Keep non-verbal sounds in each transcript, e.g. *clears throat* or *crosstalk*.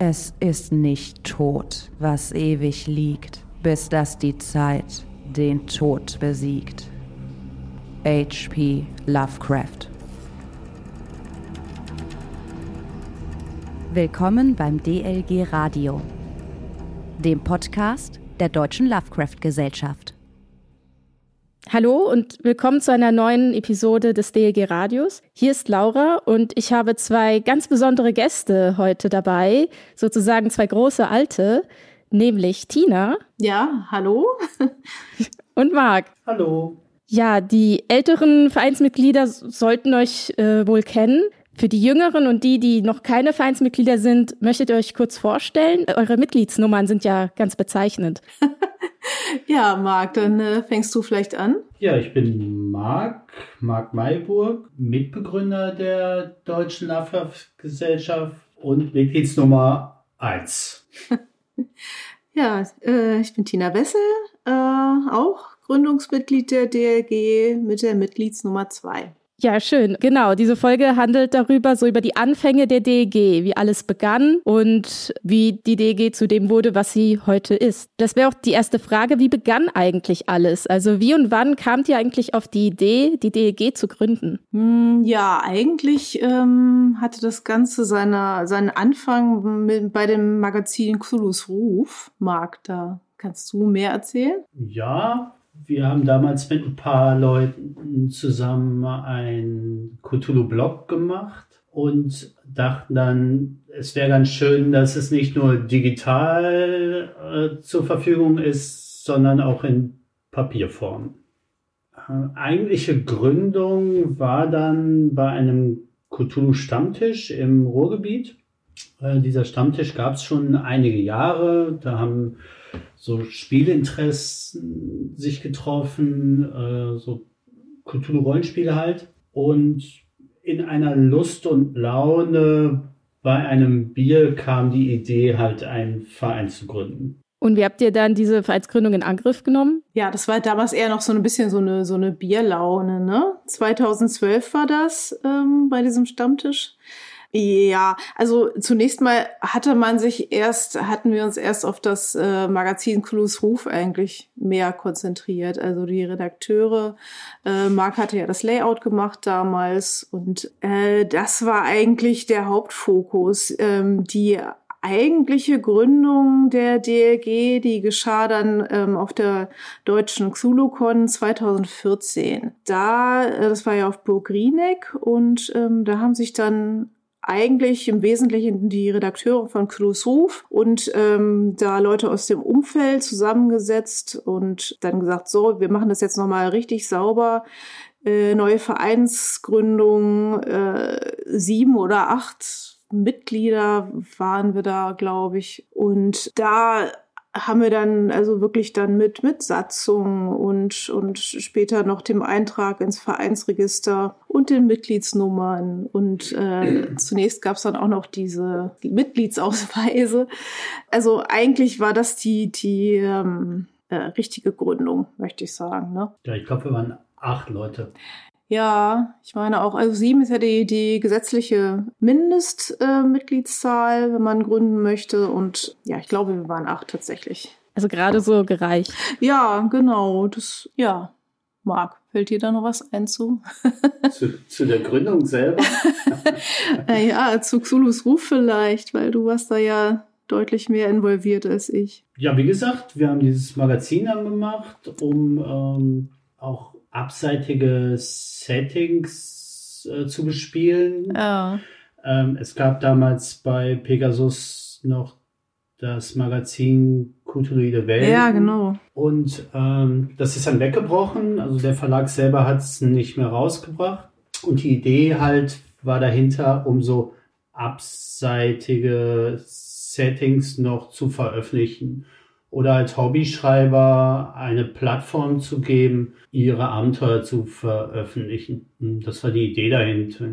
Es ist nicht tot, was ewig liegt, bis dass die Zeit den Tod besiegt. H.P. Lovecraft Willkommen beim DLG Radio, dem Podcast der Deutschen Lovecraft Gesellschaft. Hallo und willkommen zu einer neuen Episode des DLG Radios. Hier ist Laura und ich habe zwei ganz besondere Gäste heute dabei, sozusagen zwei große Alte, nämlich Tina. Ja, hallo. *laughs* und Marc. Hallo. Ja, die älteren Vereinsmitglieder sollten euch äh, wohl kennen. Für die Jüngeren und die, die noch keine Vereinsmitglieder sind, möchtet ihr euch kurz vorstellen? Eure Mitgliedsnummern sind ja ganz bezeichnend. *laughs* *laughs* ja, Marc, dann äh, fängst du vielleicht an. Ja, ich bin Marc, Marc Mayburg, Mitbegründer der Deutschen Lovecraft-Gesellschaft und Mitgliedsnummer 1. *laughs* ja, äh, ich bin Tina Wessel, äh, auch Gründungsmitglied der DLG mit der Mitgliedsnummer 2. Ja, schön. Genau. Diese Folge handelt darüber, so über die Anfänge der DEG, wie alles begann und wie die DEG zu dem wurde, was sie heute ist. Das wäre auch die erste Frage. Wie begann eigentlich alles? Also wie und wann kamt ihr eigentlich auf die Idee, die DEG zu gründen? Hm, ja, eigentlich ähm, hatte das Ganze seine, seinen Anfang mit, bei dem Magazin Cthulhu's Ruf. Marc, da kannst du mehr erzählen? Ja, wir haben damals mit ein paar Leuten zusammen einen Cthulhu-Blog gemacht und dachten dann, es wäre ganz schön, dass es nicht nur digital äh, zur Verfügung ist, sondern auch in Papierform. Äh, eigentliche Gründung war dann bei einem Cthulhu-Stammtisch im Ruhrgebiet. Äh, dieser Stammtisch gab es schon einige Jahre. Da haben so Spielinteressen sich getroffen, äh, so Cthulhu-Rollenspiele halt. Und in einer Lust und Laune bei einem Bier kam die Idee, halt einen Verein zu gründen. Und wie habt ihr dann diese Vereinsgründung in Angriff genommen? Ja, das war damals eher noch so ein bisschen so eine, so eine Bierlaune, ne? 2012 war das ähm, bei diesem Stammtisch. Ja, also zunächst mal hatte man sich erst, hatten wir uns erst auf das äh, Magazin Clues Ruf eigentlich mehr konzentriert. Also die Redakteure, äh, Marc hatte ja das Layout gemacht damals und äh, das war eigentlich der Hauptfokus. Ähm, die eigentliche Gründung der DLG, die geschah dann ähm, auf der deutschen XuluCon 2014. Da, äh, das war ja auf Burg Rieneck und ähm, da haben sich dann eigentlich im Wesentlichen die Redakteure von Clues Ruf und ähm, da Leute aus dem Umfeld zusammengesetzt und dann gesagt, so, wir machen das jetzt nochmal richtig sauber. Äh, neue Vereinsgründung, äh, sieben oder acht Mitglieder waren wir da, glaube ich. Und da haben wir dann also wirklich dann mit, mit Satzung und, und später noch dem Eintrag ins Vereinsregister und den Mitgliedsnummern. Und äh, *clears throat* zunächst gab es dann auch noch diese Mitgliedsausweise. Also eigentlich war das die, die ähm, äh, richtige Gründung, möchte ich sagen. Ne? Ja, ich glaube, wir waren acht Leute. Ja, ich meine auch, also sieben ist ja die, die gesetzliche Mindestmitgliedszahl, äh, wenn man gründen möchte. Und ja, ich glaube, wir waren acht tatsächlich. Also gerade so gereicht. Ja, genau. Das, ja. Marc, fällt dir da noch was ein zu? zu, zu der Gründung selber? *laughs* ja, zu Xulus Ruf vielleicht, weil du warst da ja deutlich mehr involviert als ich. Ja, wie gesagt, wir haben dieses Magazin dann gemacht, um ähm, auch abseitige Settings äh, zu bespielen. Oh. Ähm, es gab damals bei Pegasus noch das Magazin Kulturelle Welt. Ja, genau. Und ähm, das ist dann weggebrochen. Also der Verlag selber hat es nicht mehr rausgebracht. Und die Idee halt war dahinter, um so abseitige Settings noch zu veröffentlichen oder als Hobbyschreiber eine Plattform zu geben, ihre Abenteuer zu veröffentlichen. Das war die Idee dahinter.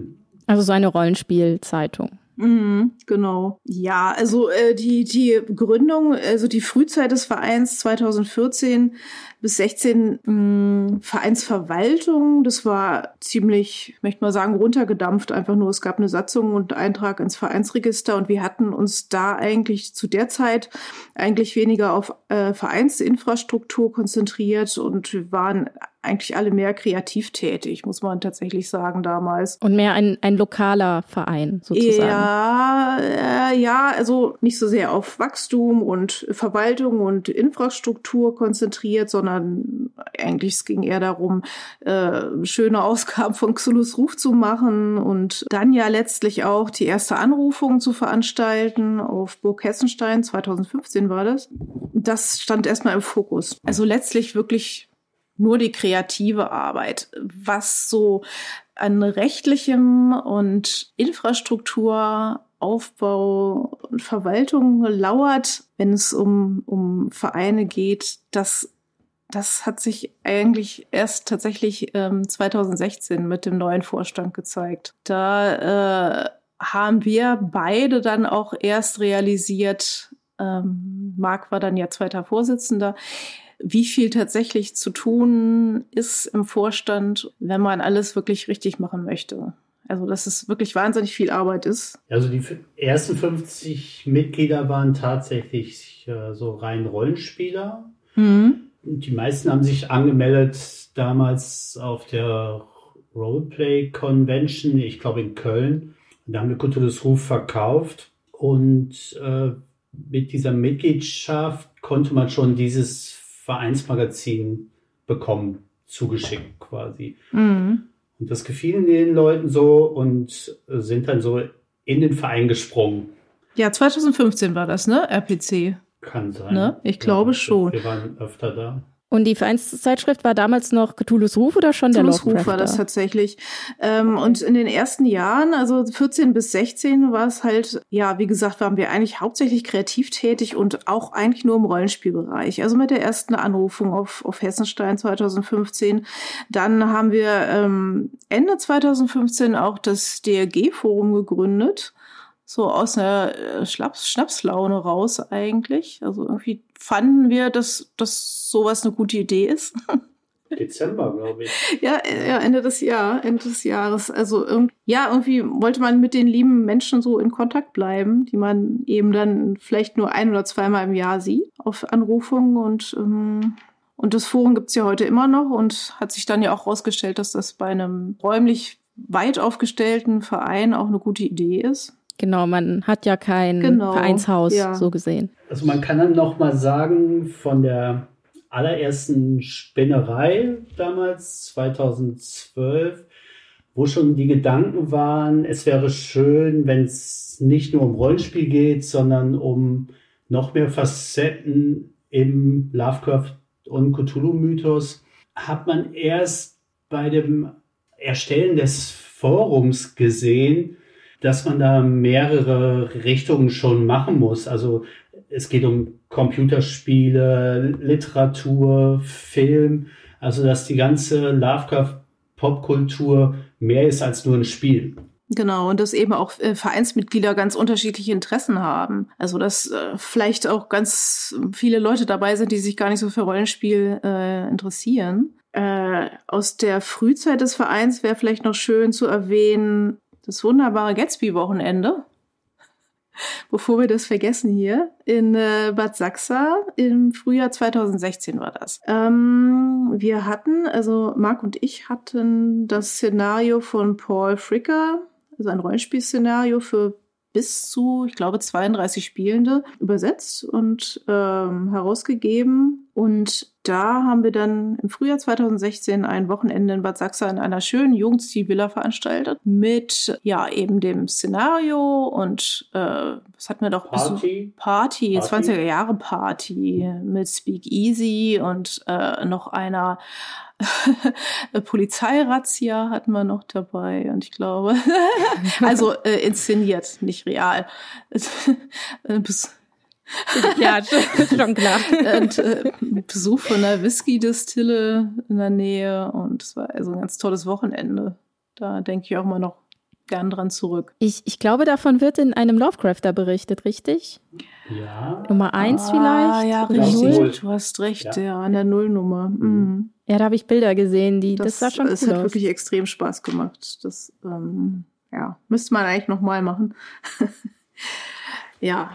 Also so eine Rollenspielzeitung. Mhm, genau. Ja, also äh, die, die Gründung, also die Frühzeit des Vereins 2014 bis 16 mh, Vereinsverwaltung, das war ziemlich, ich möchte mal sagen, runtergedampft. Einfach nur, es gab eine Satzung und Eintrag ins Vereinsregister und wir hatten uns da eigentlich zu der Zeit eigentlich weniger auf äh, Vereinsinfrastruktur konzentriert und waren eigentlich alle mehr kreativ tätig, muss man tatsächlich sagen damals. Und mehr ein, ein lokaler Verein sozusagen. Ja, äh, ja, also nicht so sehr auf Wachstum und Verwaltung und Infrastruktur konzentriert, sondern eigentlich es ging eher darum, äh, schöne Ausgaben von Xulus Ruf zu machen und dann ja letztlich auch die erste Anrufung zu veranstalten auf Burg Hessenstein, 2015 war das. Das stand erstmal im Fokus. Also letztlich wirklich nur die kreative Arbeit. Was so an rechtlichem und Infrastrukturaufbau und Verwaltung lauert, wenn es um, um Vereine geht, das, das hat sich eigentlich erst tatsächlich ähm, 2016 mit dem neuen Vorstand gezeigt. Da äh, haben wir beide dann auch erst realisiert, ähm, Marc war dann ja zweiter Vorsitzender, wie viel tatsächlich zu tun ist im Vorstand, wenn man alles wirklich richtig machen möchte. Also, dass es wirklich wahnsinnig viel Arbeit ist. Also, die ersten 50 Mitglieder waren tatsächlich äh, so rein Rollenspieler. Mhm. Die meisten haben sich angemeldet damals auf der Roleplay Convention, ich glaube in Köln. Da haben wir Cthulhu's Ruf verkauft und äh, mit dieser Mitgliedschaft konnte man schon dieses Vereinsmagazin bekommen, zugeschickt quasi. Mhm. Und das gefiel den Leuten so und sind dann so in den Verein gesprungen. Ja, 2015 war das, ne? RPC. Kann sein. Ne? Ich glaube ja, schon. Wir waren öfter da. Und die Vereinszeitschrift war damals noch Cthulhu's Ruf oder schon Cthulhu's der Lovecraft? Ruf war das tatsächlich. Ähm, okay. Und in den ersten Jahren, also 14 bis 16, war es halt, ja, wie gesagt, waren wir eigentlich hauptsächlich kreativ tätig und auch eigentlich nur im Rollenspielbereich. Also mit der ersten Anrufung auf, auf Hessenstein 2015. Dann haben wir ähm, Ende 2015 auch das DRG-Forum gegründet so aus einer äh, Schnaps Schnapslaune raus eigentlich. Also irgendwie fanden wir, dass, dass sowas eine gute Idee ist. *laughs* Dezember, glaube ich. Ja, ja, Ende des Jahres, Ende des Jahres. Also irgendwie, ja, irgendwie wollte man mit den lieben Menschen so in Kontakt bleiben, die man eben dann vielleicht nur ein oder zweimal im Jahr sieht auf Anrufungen und ähm, und das Forum gibt's ja heute immer noch und hat sich dann ja auch herausgestellt, dass das bei einem räumlich weit aufgestellten Verein auch eine gute Idee ist. Genau, man hat ja kein genau, Vereinshaus ja. so gesehen. Also man kann dann noch mal sagen, von der allerersten Spinnerei damals, 2012, wo schon die Gedanken waren, es wäre schön, wenn es nicht nur um Rollenspiel geht, sondern um noch mehr Facetten im Lovecraft und Cthulhu-Mythos, hat man erst bei dem Erstellen des Forums gesehen, dass man da mehrere Richtungen schon machen muss. Also es geht um Computerspiele, Literatur, Film, also dass die ganze Lovecraft-Popkultur mehr ist als nur ein Spiel. Genau, und dass eben auch äh, Vereinsmitglieder ganz unterschiedliche Interessen haben. Also dass äh, vielleicht auch ganz viele Leute dabei sind, die sich gar nicht so für Rollenspiel äh, interessieren. Äh, aus der Frühzeit des Vereins wäre vielleicht noch schön zu erwähnen, das wunderbare Gatsby-Wochenende, *laughs* bevor wir das vergessen hier, in äh, Bad Sachsa im Frühjahr 2016 war das. Ähm, wir hatten, also Marc und ich hatten das Szenario von Paul Fricker, also ein Rollenspielszenario für bis zu, ich glaube, 32 Spielende übersetzt und ähm, herausgegeben. Und da haben wir dann im Frühjahr 2016 ein Wochenende in Bad Sachsa in einer schönen Jugendstilvilla veranstaltet mit ja eben dem Szenario und äh, was hatten wir doch Party, Party, Party. 20er Jahre Party mit Speak Easy und äh, noch einer *laughs* Polizeirazzia hatten wir noch dabei und ich glaube, *laughs* also äh, inszeniert, nicht real. *laughs* ja, *laughs* schon klar. Und, äh, Besuch von einer Whisky-Distille in der Nähe und es war also ein ganz tolles Wochenende. Da denke ich auch mal noch gern dran zurück. Ich, ich glaube, davon wird in einem Lovecrafter berichtet, richtig? Ja. Nummer eins ah, vielleicht? Ja, richtig. null? Du hast recht, Ja. ja, an der Nullnummer. Mhm. Ja, da habe ich Bilder gesehen, die, das, Das, sah schon es cool hat aus. wirklich extrem Spaß gemacht. Das, ähm, ja, müsste man eigentlich nochmal machen. *laughs* ja,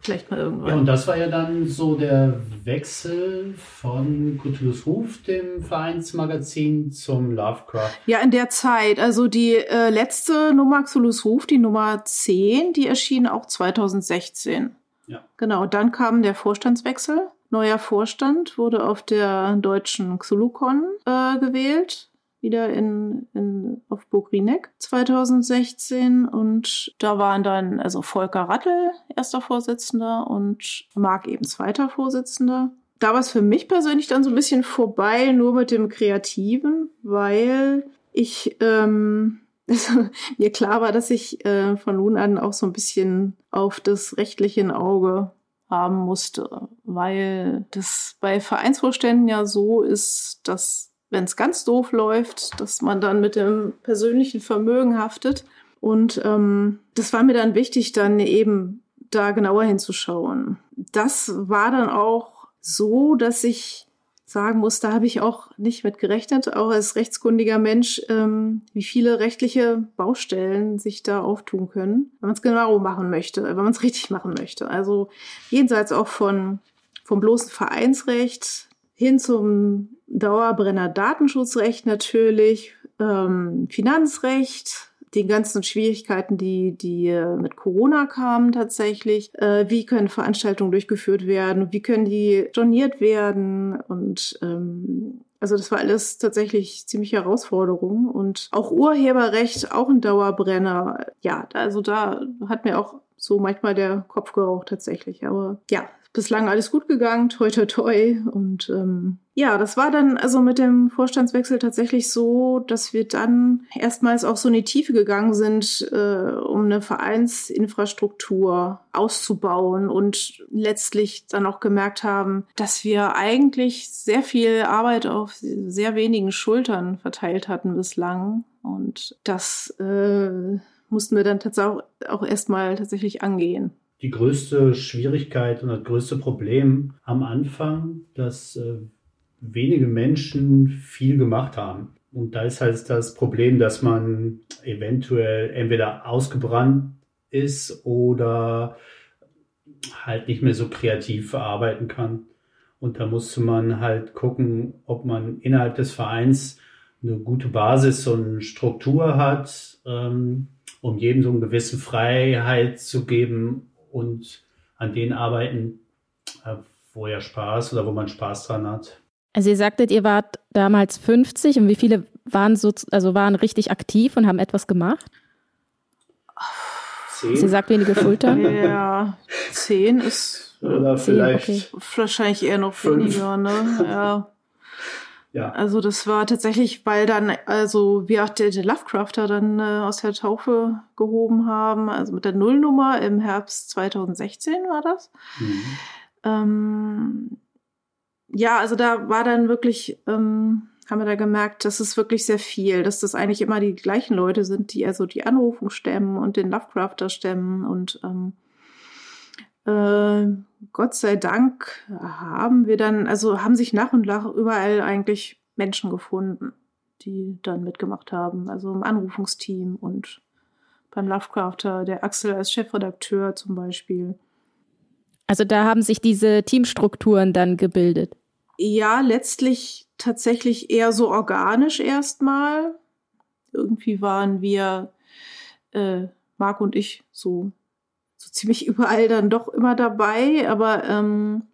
vielleicht mal Ja, irgendwann. und das war ja dann so der Wechsel von Cthulhu's Ruf, dem Vereinsmagazin, zum Lovecraft. Ja, in der Zeit. Also die äh, letzte Nummer Xulus Ruf, die Nummer 10, die erschien auch 2016. Ja. Genau, dann kam der Vorstandswechsel. Neuer Vorstand wurde auf der deutschen XuluCon äh, gewählt. Wieder in, in, auf Burg Rieneck 2016. Und da waren dann also Volker Rattel, erster Vorsitzender, und Marc eben zweiter Vorsitzender da war es für mich persönlich dann so ein bisschen vorbei, nur mit dem Kreativen, weil ich ähm, also, *laughs* mir klar war, dass ich äh, von nun an auch so ein bisschen auf das rechtliche Auge haben musste, weil das bei Vereinsvorständen ja so ist, dass wenn es ganz doof läuft, dass man dann mit dem persönlichen Vermögen haftet. Und ähm, das war mir dann wichtig, dann eben da genauer hinzuschauen. Das war dann auch so, dass ich sagen muss, da habe ich auch nicht mit gerechnet, auch als rechtskundiger Mensch, ähm, wie viele rechtliche Baustellen sich da auftun können, wenn man es genau machen möchte, wenn man es richtig machen möchte. Also jenseits auch von vom bloßen Vereinsrecht hin zum Dauerbrenner Datenschutzrecht natürlich, ähm, Finanzrecht, den ganzen Schwierigkeiten, die, die äh, mit Corona kamen tatsächlich. Äh, wie können Veranstaltungen durchgeführt werden? Wie können die storniert werden? Und ähm, also das war alles tatsächlich ziemlich Herausforderung. Und auch Urheberrecht, auch ein Dauerbrenner. Ja, also da hat mir auch so manchmal der Kopf geraucht tatsächlich. Aber ja, bislang alles gut gegangen, toi toi toi. Und ähm, ja, das war dann also mit dem Vorstandswechsel tatsächlich so, dass wir dann erstmals auch so in die Tiefe gegangen sind, äh, um eine Vereinsinfrastruktur auszubauen und letztlich dann auch gemerkt haben, dass wir eigentlich sehr viel Arbeit auf sehr wenigen Schultern verteilt hatten bislang. Und das äh, mussten wir dann tatsächlich auch, auch erstmal tatsächlich angehen die größte Schwierigkeit und das größte Problem am Anfang, dass äh, wenige Menschen viel gemacht haben. Und da ist halt das Problem, dass man eventuell entweder ausgebrannt ist oder halt nicht mehr so kreativ arbeiten kann. Und da musste man halt gucken, ob man innerhalb des Vereins eine gute Basis und Struktur hat, ähm, um jedem so eine gewisse Freiheit zu geben, und an denen arbeiten, äh, wo er Spaß oder wo man Spaß dran hat. Also ihr sagtet, ihr wart damals 50 und wie viele waren so, also waren richtig aktiv und haben etwas gemacht? Zehn? Sie sagt wenige Schultern. *laughs* Ja, zehn ist oder zehn, vielleicht okay. wahrscheinlich eher noch Fünf. weniger, ne? Ja. Ja. Also das war tatsächlich, weil dann, also wir auch den, Lovecrafter dann äh, aus der Taufe gehoben haben, also mit der Nullnummer im Herbst 2016 war das. Mhm. Ähm, ja, also da war dann wirklich, ähm, haben wir da gemerkt, das ist wirklich sehr viel, dass das eigentlich immer die gleichen Leute sind, die also die Anrufung stemmen und den Lovecrafter stemmen und ähm, äh, Gott sei Dank haben wir dann, also haben sich nach und nach überall eigentlich Menschen gefunden, die dann mitgemacht haben. Also im Anrufungsteam und beim Lovecrafter, der Axel als Chefredakteur zum Beispiel. Also da haben sich diese Teamstrukturen dann gebildet. Ja, letztlich tatsächlich eher so organisch erstmal. Irgendwie waren wir, äh, Marc und ich, so so ziemlich überall dann doch immer dabei, aber ähm,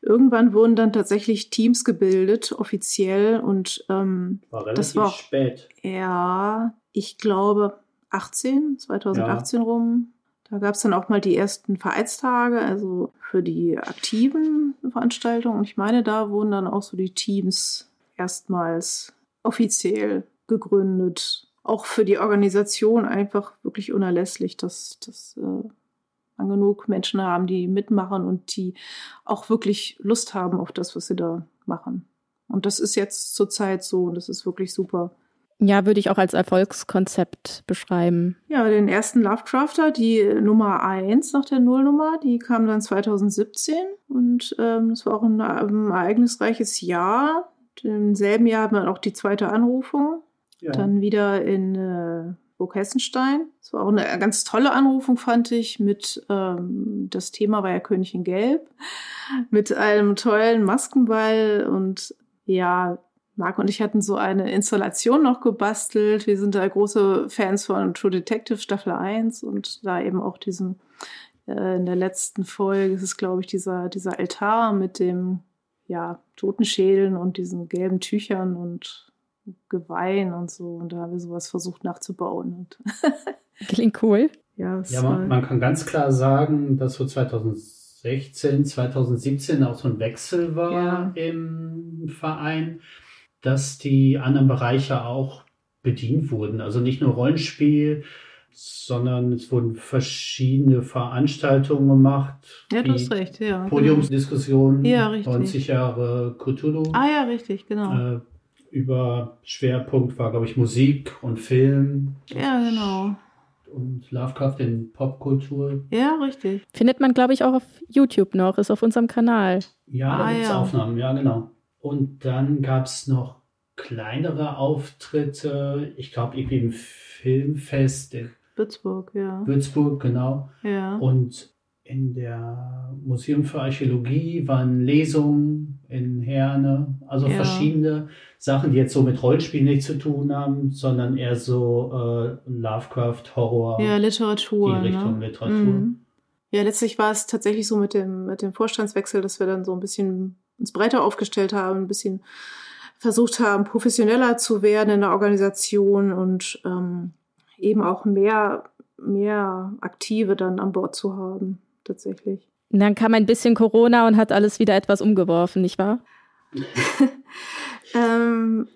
irgendwann wurden dann tatsächlich Teams gebildet, offiziell und ähm, War das war auch, spät. ja, ich glaube 18, 2018 ja. rum. Da gab es dann auch mal die ersten Vereinstage, also für die aktiven Veranstaltungen. Und ich meine, da wurden dann auch so die Teams erstmals offiziell gegründet. Auch für die Organisation einfach wirklich unerlässlich, dass, dass äh, man genug Menschen haben, die mitmachen und die auch wirklich Lust haben auf das, was sie da machen. Und das ist jetzt zurzeit so und das ist wirklich super. Ja, würde ich auch als Erfolgskonzept beschreiben. Ja, den ersten Lovecrafter, die Nummer 1 nach der Nullnummer, die kam dann 2017 und ähm, das war auch ein, ein ereignisreiches Jahr. Im selben Jahr haben wir auch die zweite Anrufung. Ja. Dann wieder in äh, Burg Hessenstein. Das war auch eine ganz tolle Anrufung, fand ich, mit, ähm, das Thema war ja König in Gelb, *laughs* mit einem tollen Maskenball und ja, Marc und ich hatten so eine Installation noch gebastelt. Wir sind da große Fans von True Detective Staffel 1 und da eben auch diesen, äh, in der letzten Folge ist es, glaube ich, dieser, dieser Altar mit dem, ja, Totenschädeln und diesen gelben Tüchern und Geweihen und so. Und da haben wir sowas versucht nachzubauen. *laughs* Klingt cool. Ja, ja man, man, kann ganz klar sagen, dass so 2016, 2017 auch so ein Wechsel war ja. im Verein dass die anderen Bereiche auch bedient wurden. Also nicht nur Rollenspiel, sondern es wurden verschiedene Veranstaltungen gemacht. Ja, du hast recht, ja. Genau. Podiumsdiskussionen, ja, richtig. 90 Jahre Cthulhu. Ah ja, richtig, genau. Äh, über Schwerpunkt war, glaube ich, Musik und Film. Ja, genau. Und Lovecraft in Popkultur. Ja, richtig. Findet man, glaube ich, auch auf YouTube noch, ist auf unserem Kanal. Ja, ah, da gibt es ja. Aufnahmen, ja, genau. Und dann gab es noch kleinere Auftritte, ich glaube irgendwie im Filmfest. Würzburg, ja. Würzburg, genau. Ja. Und in der Museum für Archäologie waren Lesungen in Herne, also ja. verschiedene Sachen, die jetzt so mit Rollenspiel nichts zu tun haben, sondern eher so äh, Lovecraft, Horror. Ja, Literatur. Die Richtung ne? Literatur. Mhm. Ja, letztlich war es tatsächlich so mit dem, mit dem Vorstandswechsel, dass wir dann so ein bisschen uns breiter aufgestellt haben, ein bisschen versucht haben, professioneller zu werden in der Organisation und ähm, eben auch mehr, mehr Aktive dann an Bord zu haben, tatsächlich. Und dann kam ein bisschen Corona und hat alles wieder etwas umgeworfen, nicht wahr? *laughs* ähm,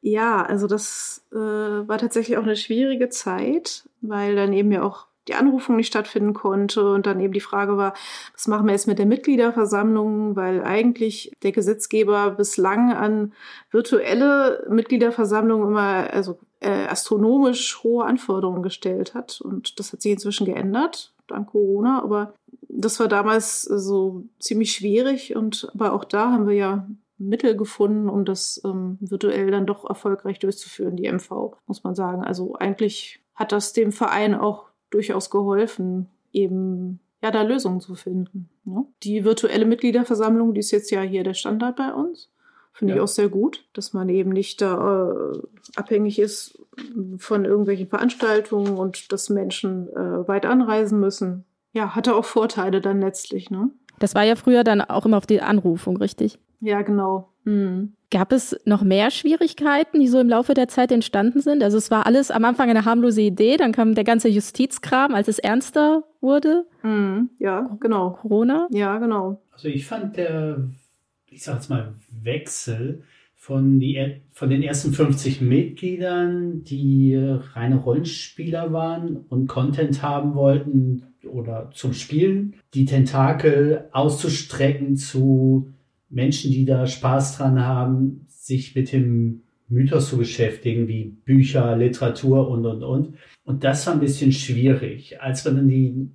ja, also das äh, war tatsächlich auch eine schwierige Zeit, weil dann eben ja auch die Anrufung nicht stattfinden konnte und dann eben die Frage war, was machen wir jetzt mit der Mitgliederversammlung, weil eigentlich der Gesetzgeber bislang an virtuelle Mitgliederversammlungen immer also äh, astronomisch hohe Anforderungen gestellt hat. Und das hat sich inzwischen geändert dank Corona, aber das war damals so ziemlich schwierig und aber auch da haben wir ja Mittel gefunden, um das ähm, virtuell dann doch erfolgreich durchzuführen, die MV, muss man sagen. Also eigentlich hat das dem Verein auch durchaus geholfen, eben ja da Lösungen zu finden. Ne? Die virtuelle Mitgliederversammlung, die ist jetzt ja hier der Standard bei uns. Finde ja. ich auch sehr gut, dass man eben nicht da äh, abhängig ist von irgendwelchen Veranstaltungen und dass Menschen äh, weit anreisen müssen. Ja, hatte auch Vorteile dann letztlich, ne? Das war ja früher dann auch immer auf die Anrufung, richtig? Ja, genau. Mhm. Gab es noch mehr Schwierigkeiten, die so im Laufe der Zeit entstanden sind? Also es war alles am Anfang eine harmlose Idee, dann kam der ganze Justizkram, als es ernster wurde. Mhm. Ja, genau. Corona? Ja, genau. Also ich fand der, ich sag jetzt mal, Wechsel von, die, von den ersten 50 Mitgliedern, die reine Rollenspieler waren und Content haben wollten oder zum Spielen, die Tentakel auszustrecken zu Menschen, die da Spaß dran haben, sich mit dem Mythos zu beschäftigen, wie Bücher, Literatur und, und, und. Und das war ein bisschen schwierig. Als wir dann die,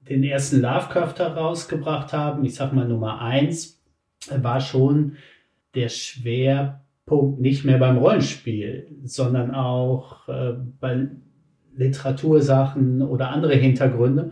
den ersten Lovecraft herausgebracht haben, ich sag mal Nummer eins, war schon der Schwerpunkt nicht mehr beim Rollenspiel, sondern auch äh, bei Literatursachen oder andere Hintergründe.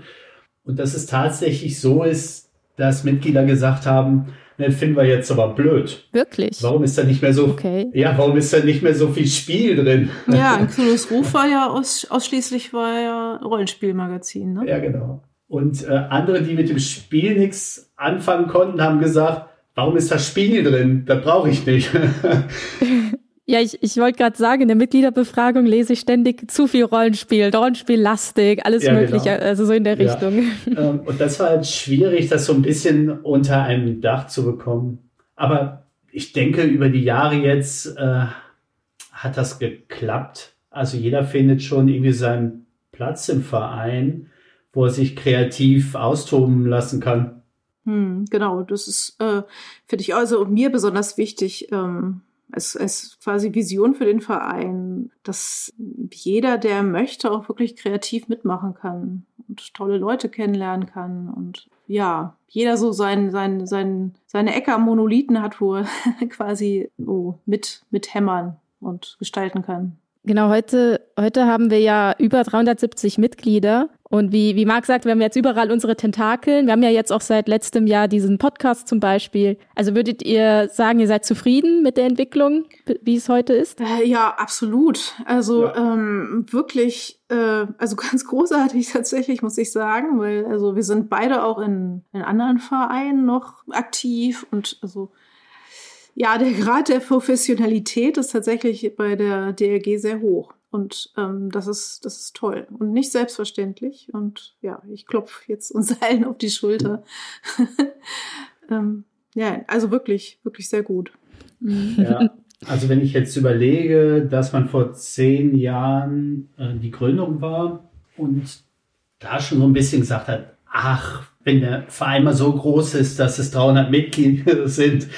Und dass es tatsächlich so ist, dass Mitglieder gesagt haben, den finden wir jetzt aber blöd. Wirklich? Warum ist da nicht mehr so, okay. ja, warum ist da nicht mehr so viel Spiel drin? Ja, ein *laughs* Cthulhu's Ruf war ja aus, ausschließlich war ja Rollenspielmagazin, ne? Ja, genau. Und äh, andere, die mit dem Spiel nichts anfangen konnten, haben gesagt, warum ist das Spiel drin? Das brauche ich nicht. *laughs* *laughs* Ja, ich, ich wollte gerade sagen, in der Mitgliederbefragung lese ich ständig zu viel Rollenspiel, Rollenspiellastig, alles ja, Mögliche, genau. also so in der ja. Richtung. *laughs* Ähm, und das war halt schwierig, das so ein bisschen unter einem Dach zu bekommen. Aber ich denke, über die Jahre jetzt äh, hat das geklappt. Also jeder findet schon irgendwie seinen Platz im Verein, wo er sich kreativ austoben lassen kann. Hm, genau, das ist, äh, finde ich also mir besonders wichtig. Ähm als, als quasi Vision für den Verein, dass jeder, der möchte, auch wirklich kreativ mitmachen kann und tolle Leute kennenlernen kann und ja, jeder so sein, sein, sein, seine Ecke am Monolithen hat, wo er *laughs* quasi so mit, mit hämmern und gestalten kann. Genau, heute, heute haben wir ja über 370 Mitglieder. Und wie, wie Marc sagt, wir haben jetzt überall unsere Tentakeln. Wir haben ja jetzt auch seit letztem Jahr diesen Podcast zum Beispiel. Also würdet ihr sagen, ihr seid zufrieden mit der Entwicklung, wie es heute ist? Äh, ja, absolut. Also ja. Ähm, wirklich, äh, also *laughs* ganz großartig tatsächlich, muss ich sagen, weil also wir sind beide auch in, in anderen Vereinen noch aktiv und also ja, der Grad der Professionalität ist tatsächlich bei der DLG sehr hoch. Und ähm, das, ist, das ist toll und nicht selbstverständlich. Und ja, ich klopfe jetzt uns *laughs* allen auf die Schulter. *laughs* ähm, ja, also wirklich, wirklich sehr gut. Ja, also wenn ich jetzt überlege, dass man vor zehn Jahren äh, die Gründung war und da schon so ein bisschen gesagt hat, ach, wenn der Verein mal so groß ist, dass es 300 Mitglieder *laughs* sind,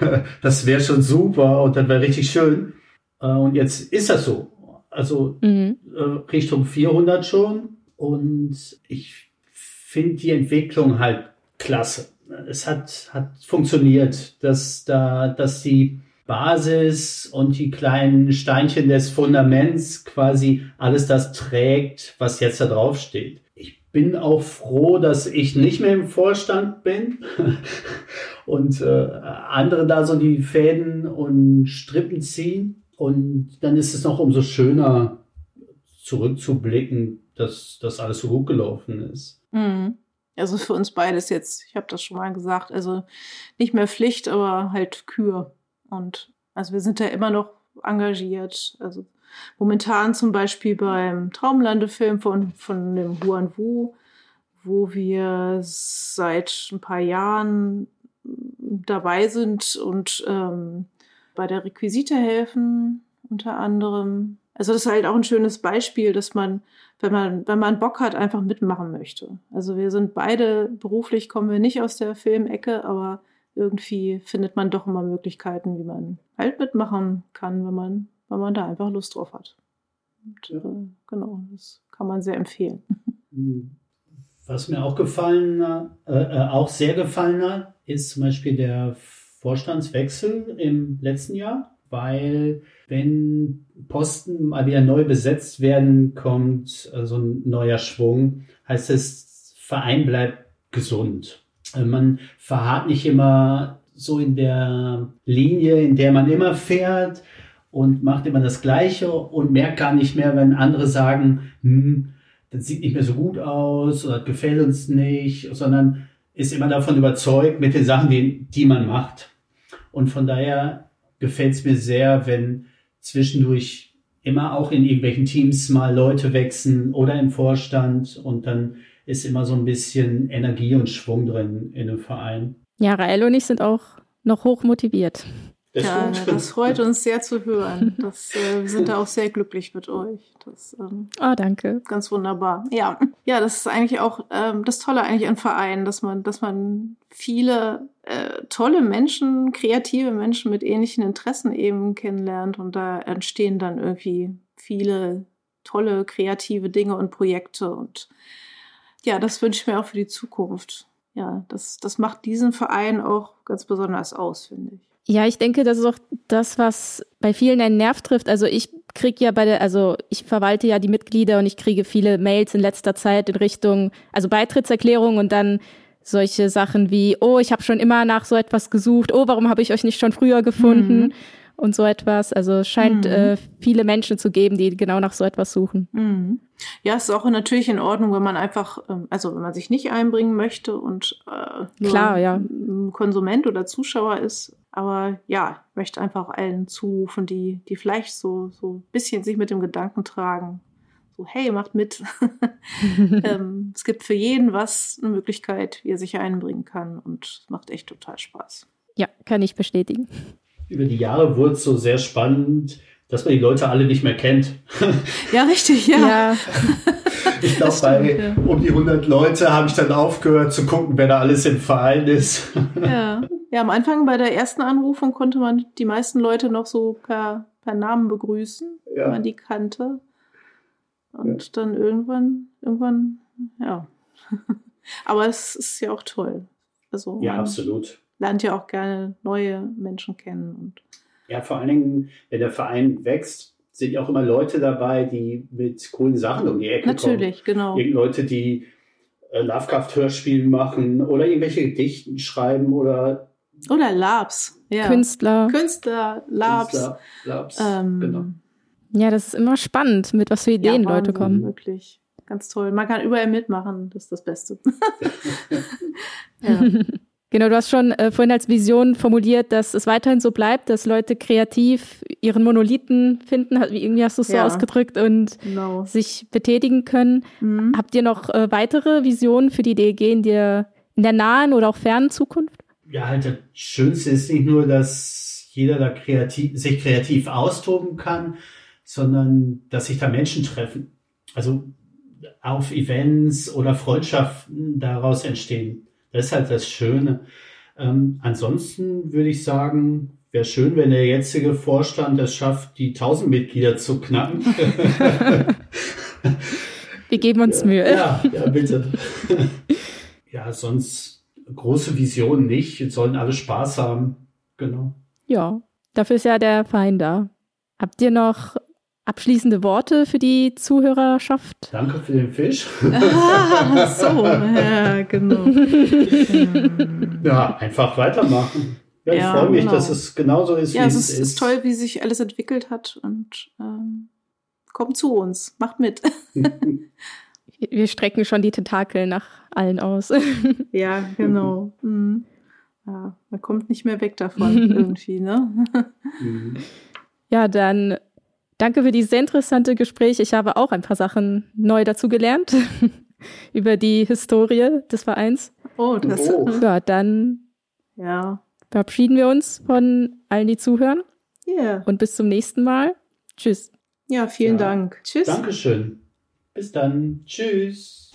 *laughs* das wäre schon super und dann wäre richtig schön. Äh, und jetzt ist das so. Also mhm. Äh, Richtung 400 schon. Und ich finde die Entwicklung halt klasse. Es hat, hat funktioniert, dass da, dass die Basis und die kleinen Steinchen des Fundaments quasi alles das trägt, was jetzt da drauf steht bin auch froh, dass ich nicht mehr im Vorstand bin *laughs* und äh, andere da so die Fäden und Strippen ziehen. Und dann ist es noch umso schöner zurückzublicken, dass das alles so gut gelaufen ist. Mhm. Also für uns beides jetzt, ich habe das schon mal gesagt, also nicht mehr Pflicht, aber halt Kür. Und also wir sind da immer noch engagiert. Also Momentan zum Beispiel beim Traumlandefilm von, von dem Huan Wu, wo wir seit ein paar Jahren dabei sind und ähm, bei der Requisite helfen, unter anderem. Also das ist halt auch ein schönes Beispiel, dass man, wenn man, wenn man Bock hat, einfach mitmachen möchte. Also wir sind beide beruflich, kommen wir nicht aus der Filmecke, aber irgendwie findet man doch immer Möglichkeiten, wie man halt mitmachen kann, wenn man weil man da einfach Lust drauf hat. Und, ja. äh, genau, das kann man sehr empfehlen. Was mir auch gefallen, äh, äh, auch sehr gefallen hat, ist zum Beispiel der Vorstandswechsel im letzten Jahr, weil wenn Posten mal wieder neu besetzt werden, kommt äh, so ein neuer Schwung. Heißt es, Verein bleibt gesund. Äh, man verharrt nicht immer so in der Linie, in der man immer fährt, und macht immer das Gleiche und merkt gar nicht mehr, wenn andere sagen, hm, das sieht nicht mehr so gut aus oder gefällt uns nicht, sondern ist immer davon überzeugt mit den Sachen, die, die man macht. Und von daher gefällt es mir sehr, wenn zwischendurch immer auch in irgendwelchen Teams mal Leute wechseln oder im Vorstand und dann ist immer so ein bisschen Energie und Schwung drin in dem Verein. Ja, Rael und ich sind auch noch hoch motiviert. Das ja, das freut uns sehr zu hören. *laughs* Das, äh, wir sind da auch sehr glücklich mit euch. Das, ähm, oh, danke. Ganz wunderbar. Ja, ja, das ist eigentlich auch ähm, das Tolle eigentlich an Vereinen, dass man, dass man viele äh, tolle Menschen, kreative Menschen mit ähnlichen Interessen eben kennenlernt und da entstehen dann irgendwie viele tolle kreative Dinge und Projekte und ja, das wünsche ich mir auch für die Zukunft. Ja, das, das macht diesen Verein auch ganz besonders aus, finde ich. Ja, ich denke, das ist auch das, was bei vielen einen Nerv trifft. Also ich kriege ja bei der, also ich verwalte ja die Mitglieder und ich kriege viele Mails in letzter Zeit in Richtung, also Beitrittserklärung und dann solche Sachen wie, oh, ich habe schon immer nach so etwas gesucht, oh, warum habe ich euch nicht schon früher gefunden? Mhm. Und so etwas. Also es scheint mhm. äh, viele Menschen zu geben, die genau nach so etwas suchen. Mhm. Ja, es ist auch natürlich in Ordnung, wenn man einfach, ähm, also wenn man sich nicht einbringen möchte und äh, Klar, ja. Konsument oder Zuschauer ist, aber ja, ich möchte einfach allen zurufen, die, die vielleicht so, so ein bisschen sich mit dem Gedanken tragen, so, hey, macht mit. *laughs* ähm, es gibt für jeden was, eine Möglichkeit, wie er sich einbringen kann und es macht echt total Spaß. Ja, kann ich bestätigen. Über die Jahre wurde es so sehr spannend, dass man die Leute alle nicht mehr kennt. *laughs* Ja, richtig, ja. ja. *laughs* Ich glaube, bei ja. um die 100 Leute habe ich dann aufgehört zu gucken, wer da alles im Verein ist. *laughs* Ja. Ja, am Anfang bei der ersten Anrufung konnte man die meisten Leute noch so per, per Namen begrüßen, Ja. wenn man die kannte. Und dann irgendwann, irgendwann, ja. Aber es ist ja auch toll. Also Ja, man absolut. lernt ja auch gerne neue Menschen kennen. Und Ja, vor allen Dingen, wenn der Verein wächst, sind ja auch immer Leute dabei, die mit coolen Sachen um die Ecke natürlich, genau. kommen. Irgend Leute, die äh, Lovecraft-Hörspiele machen oder irgendwelche Gedichten schreiben oder Oder Labs. Ja. Künstler. Künstler, Labs. Künstler, Labs. Ähm, genau. Ja, das ist immer spannend, mit was für Ideen ja, Leute Wahnsinn, kommen. Wirklich. Ganz toll. Man kann überall mitmachen, das ist das Beste. *laughs* ja. *laughs* Genau, du hast schon äh, vorhin als Vision formuliert, dass es weiterhin so bleibt, dass Leute kreativ ihren Monolithen finden, hat- irgendwie hast du es so Ja. ausgedrückt, und Genau. sich betätigen können. Mhm. Habt ihr noch äh, weitere Visionen für die DEG in der, in der nahen oder auch fernen Zukunft? Ja, halt das Schönste ist nicht nur, dass jeder da kreativ, sich kreativ austoben kann, sondern dass sich da Menschen treffen. Also auf Events oder Freundschaften daraus entstehen. Das ist halt das Schöne. Ähm, ansonsten würde ich sagen, wäre schön, wenn der jetzige Vorstand es schafft, die 1000 Mitglieder zu knacken. *laughs* Wir geben uns Mühe. Ja, ja, bitte. *laughs* ja, sonst große Visionen nicht. Jetzt sollen alle Spaß haben. Genau. Ja, dafür ist ja der Verein da. Habt ihr noch abschließende Worte für die Zuhörerschaft? Danke für den Fisch. Ah, so, *laughs* ja, genau. *laughs* Ja, einfach weitermachen. Ja, ich Ja, freue mich, genau. dass es genauso ist, ja, wie es es ist, ist toll, wie sich alles entwickelt hat und ähm, kommt zu uns, macht mit. *laughs* Wir strecken schon die Tentakel nach allen aus. ja, genau. Mhm. Ja, man kommt nicht mehr weg davon irgendwie, ne? Mhm. Ja, dann danke für dieses sehr interessante Gespräch. Ich habe auch ein paar Sachen neu dazu gelernt *laughs* über die Historie des Vereins. Oh, das. Oh. Ja, dann Ja. verabschieden wir uns von allen, die zuhören Yeah. und bis zum nächsten Mal. Tschüss. Ja, vielen Ja. Dank. Tschüss. Dankeschön. Bis dann. Tschüss.